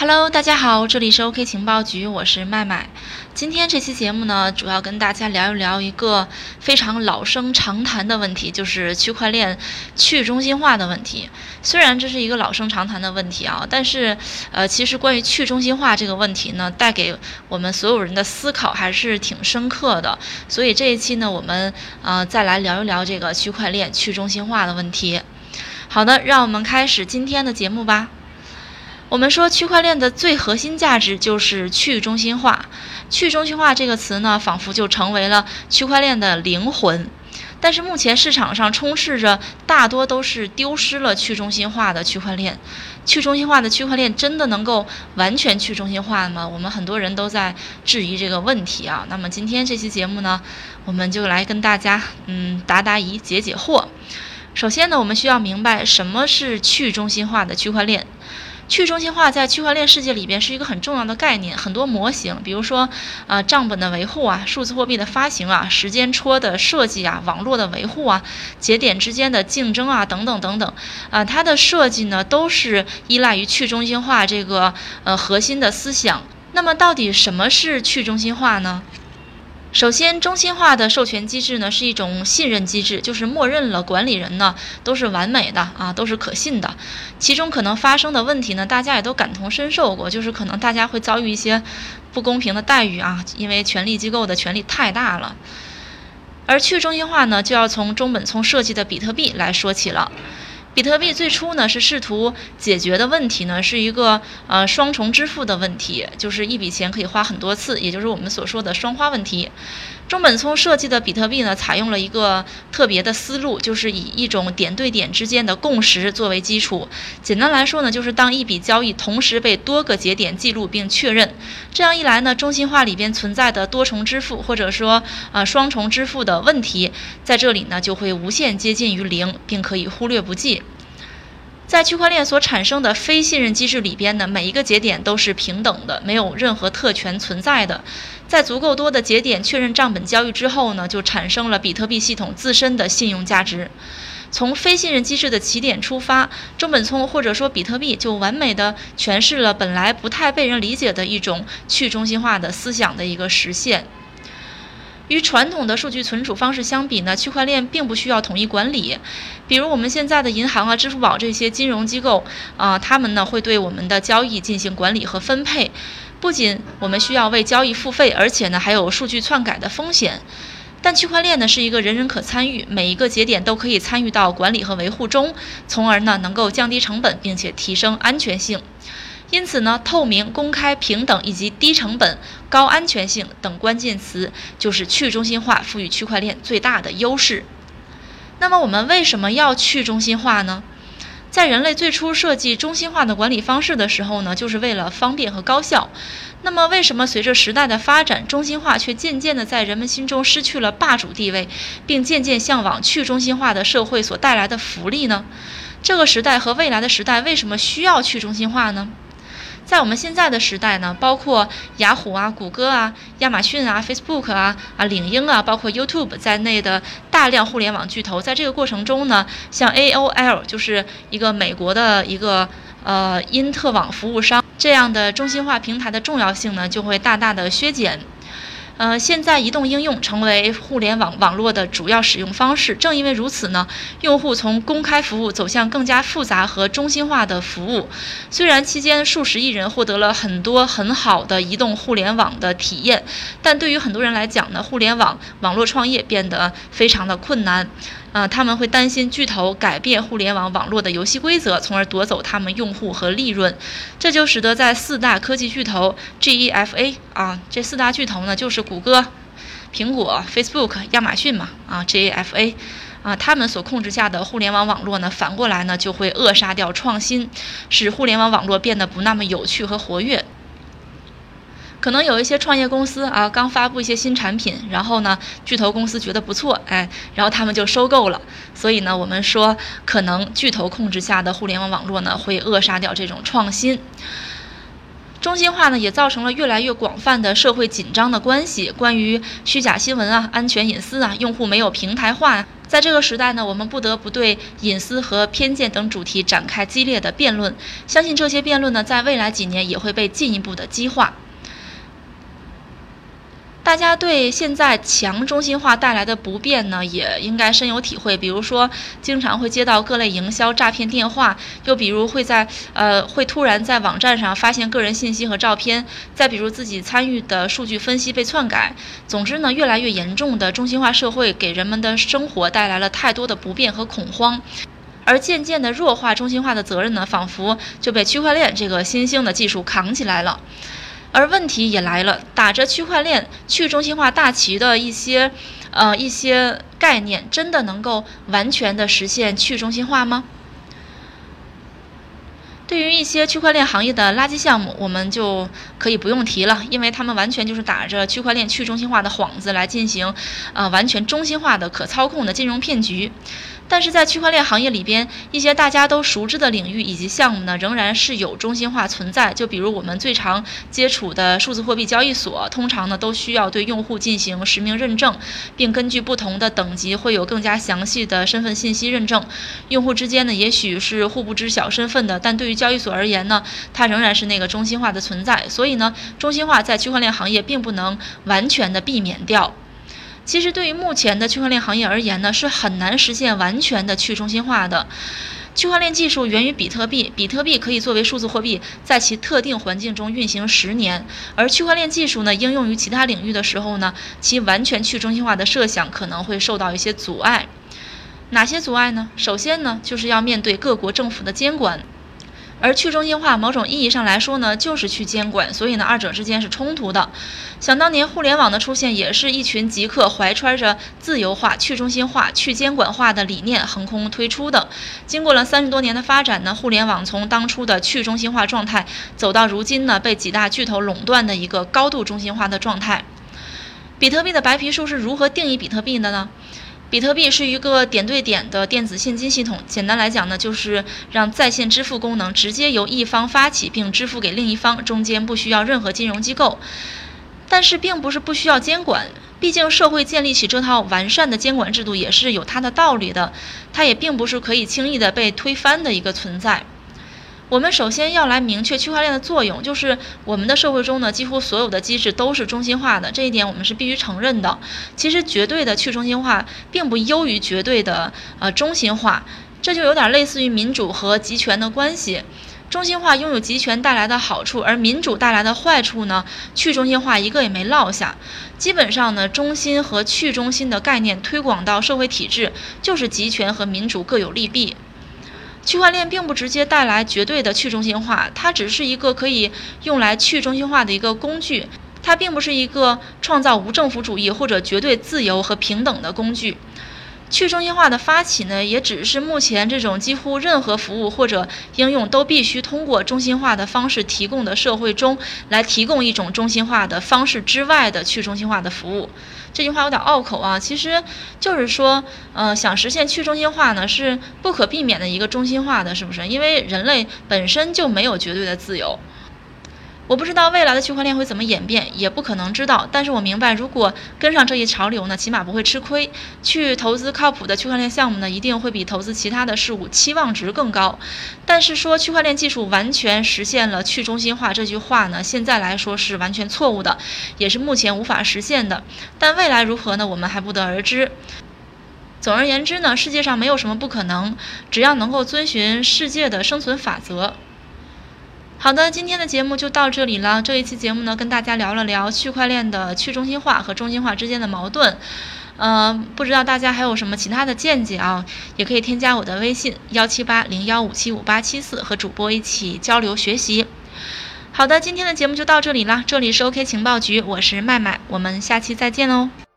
Hello，大家好，这里是 OK 情报局，我是麦麦。今天这期节目呢，主要跟大家聊一聊一个非常老生常谈的问题，就是区块链去中心化的问题。虽然这是一个老生常谈的问题啊，但是呃，其实关于去中心化这个问题呢，带给我们所有人的思考还是挺深刻的。所以这一期呢，我们呃再来聊一聊这个区块链去中心化的问题。好的，让我们开始今天的节目吧。我们说区块链的最核心价值就是去中心化，去中心化这个词呢，仿佛就成为了区块链的灵魂。但是目前市场上充斥着大多都是丢失了去中心化的区块链，去中心化的区块链真的能够完全去中心化吗？我们很多人都在质疑这个问题啊。那么今天这期节目呢，我们就来跟大家嗯答答疑、解解惑。首先呢，我们需要明白什么是去中心化的区块链。去中心化在区块链世界里边是一个很重要的概念，很多模型，比如说，啊，账本的维护啊，数字货币的发行啊，时间戳的设计啊，网络的维护啊，节点之间的竞争啊，等等等等，啊，它的设计呢都是依赖于去中心化这个呃核心的思想。那么，到底什么是去中心化呢？首先，中心化的授权机制呢是一种信任机制，就是默认了管理人呢都是完美的啊，都是可信的。其中可能发生的问题呢，大家也都感同身受过，就是可能大家会遭遇一些不公平的待遇啊，因为权力机构的权力太大了。而去中心化呢，就要从中本聪设计的比特币来说起了。比特币最初呢是试图解决的问题呢是一个呃双重支付的问题，就是一笔钱可以花很多次，也就是我们所说的双花问题。中本聪设计的比特币呢，采用了一个特别的思路，就是以一种点对点之间的共识作为基础。简单来说呢，就是当一笔交易同时被多个节点记录并确认，这样一来呢，中心化里边存在的多重支付或者说呃双重支付的问题，在这里呢就会无限接近于零，并可以忽略不计。在区块链所产生的非信任机制里边呢，每一个节点都是平等的，没有任何特权存在的。在足够多的节点确认账本交易之后呢，就产生了比特币系统自身的信用价值。从非信任机制的起点出发，中本聪或者说比特币就完美的诠释了本来不太被人理解的一种去中心化的思想的一个实现。与传统的数据存储方式相比呢，区块链并不需要统一管理。比如我们现在的银行啊、支付宝这些金融机构啊，他们呢会对我们的交易进行管理和分配。不仅我们需要为交易付费，而且呢还有数据篡改的风险。但区块链呢是一个人人可参与，每一个节点都可以参与到管理和维护中，从而呢能够降低成本，并且提升安全性。因此呢，透明、公开、平等以及低成本、高安全性等关键词就是去中心化赋予区块链最大的优势。那么，我们为什么要去中心化呢？在人类最初设计中心化的管理方式的时候呢，就是为了方便和高效。那么，为什么随着时代的发展，中心化却渐渐的在人们心中失去了霸主地位，并渐渐向往去中心化的社会所带来的福利呢？这个时代和未来的时代为什么需要去中心化呢？在我们现在的时代呢，包括雅虎啊、谷歌啊、亚马逊啊、Facebook 啊、啊领英啊，包括 YouTube 在内的大量互联网巨头，在这个过程中呢，像 AOL 就是一个美国的一个呃因特网服务商这样的中心化平台的重要性呢，就会大大的削减。呃，现在移动应用成为互联网网络的主要使用方式。正因为如此呢，用户从公开服务走向更加复杂和中心化的服务。虽然期间数十亿人获得了很多很好的移动互联网的体验，但对于很多人来讲呢，互联网网络创业变得非常的困难。啊，他们会担心巨头改变互联网网络的游戏规则，从而夺走他们用户和利润。这就使得在四大科技巨头 GEFA 啊，这四大巨头呢，就是谷歌、苹果、Facebook、亚马逊嘛啊，GEFA 啊，他们所控制下的互联网网络呢，反过来呢，就会扼杀掉创新，使互联网网络变得不那么有趣和活跃。可能有一些创业公司啊，刚发布一些新产品，然后呢，巨头公司觉得不错，哎，然后他们就收购了。所以呢，我们说，可能巨头控制下的互联网网络呢，会扼杀掉这种创新。中心化呢，也造成了越来越广泛的社会紧张的关系。关于虚假新闻啊、安全隐私啊、用户没有平台化在这个时代呢，我们不得不对隐私和偏见等主题展开激烈的辩论。相信这些辩论呢，在未来几年也会被进一步的激化。大家对现在强中心化带来的不便呢，也应该深有体会。比如说，经常会接到各类营销诈骗电话，又比如会在呃会突然在网站上发现个人信息和照片，再比如自己参与的数据分析被篡改。总之呢，越来越严重的中心化社会给人们的生活带来了太多的不便和恐慌，而渐渐的弱化中心化的责任呢，仿佛就被区块链这个新兴的技术扛起来了。而问题也来了，打着区块链去中心化大旗的一些，呃一些概念，真的能够完全的实现去中心化吗？对于一些区块链行业的垃圾项目，我们就可以不用提了，因为他们完全就是打着区块链去中心化的幌子来进行，呃完全中心化的可操控的金融骗局。但是在区块链行业里边，一些大家都熟知的领域以及项目呢，仍然是有中心化存在。就比如我们最常接触的数字货币交易所，通常呢都需要对用户进行实名认证，并根据不同的等级会有更加详细的身份信息认证。用户之间呢，也许是互不知晓身份的，但对于交易所而言呢，它仍然是那个中心化的存在。所以呢，中心化在区块链行业并不能完全的避免掉。其实，对于目前的区块链行业而言呢，是很难实现完全的去中心化的。区块链技术源于比特币，比特币可以作为数字货币在其特定环境中运行十年。而区块链技术呢，应用于其他领域的时候呢，其完全去中心化的设想可能会受到一些阻碍。哪些阻碍呢？首先呢，就是要面对各国政府的监管。而去中心化某种意义上来说呢，就是去监管，所以呢，二者之间是冲突的。想当年互联网的出现，也是一群极客怀揣着自由化、去中心化、去监管化的理念横空推出的。经过了三十多年的发展呢，互联网从当初的去中心化状态，走到如今呢，被几大巨头垄断的一个高度中心化的状态。比特币的白皮书是如何定义比特币的呢？比特币是一个点对点的电子现金系统。简单来讲呢，就是让在线支付功能直接由一方发起并支付给另一方，中间不需要任何金融机构。但是，并不是不需要监管，毕竟社会建立起这套完善的监管制度也是有它的道理的。它也并不是可以轻易的被推翻的一个存在。我们首先要来明确区块链的作用，就是我们的社会中呢，几乎所有的机制都是中心化的，这一点我们是必须承认的。其实绝对的去中心化并不优于绝对的呃中心化，这就有点类似于民主和集权的关系。中心化拥有集权带来的好处，而民主带来的坏处呢，去中心化一个也没落下。基本上呢，中心和去中心的概念推广到社会体制，就是集权和民主各有利弊。区块链并不直接带来绝对的去中心化，它只是一个可以用来去中心化的一个工具，它并不是一个创造无政府主义或者绝对自由和平等的工具。去中心化的发起呢，也只是目前这种几乎任何服务或者应用都必须通过中心化的方式提供的社会中来提供一种中心化的方式之外的去中心化的服务。这句话有点拗口啊，其实就是说，呃，想实现去中心化呢，是不可避免的一个中心化的，是不是？因为人类本身就没有绝对的自由。我不知道未来的区块链会怎么演变，也不可能知道。但是我明白，如果跟上这一潮流呢，起码不会吃亏。去投资靠谱的区块链项目呢，一定会比投资其他的事物期望值更高。但是说区块链技术完全实现了去中心化这句话呢，现在来说是完全错误的，也是目前无法实现的。但未来如何呢？我们还不得而知。总而言之呢，世界上没有什么不可能，只要能够遵循世界的生存法则。好的，今天的节目就到这里了。这一期节目呢，跟大家聊了聊区块链的去中心化和中心化之间的矛盾。嗯，不知道大家还有什么其他的见解啊？也可以添加我的微信幺七八零幺五七五八七四，和主播一起交流学习。好的，今天的节目就到这里了。这里是 OK 情报局，我是麦麦，我们下期再见喽。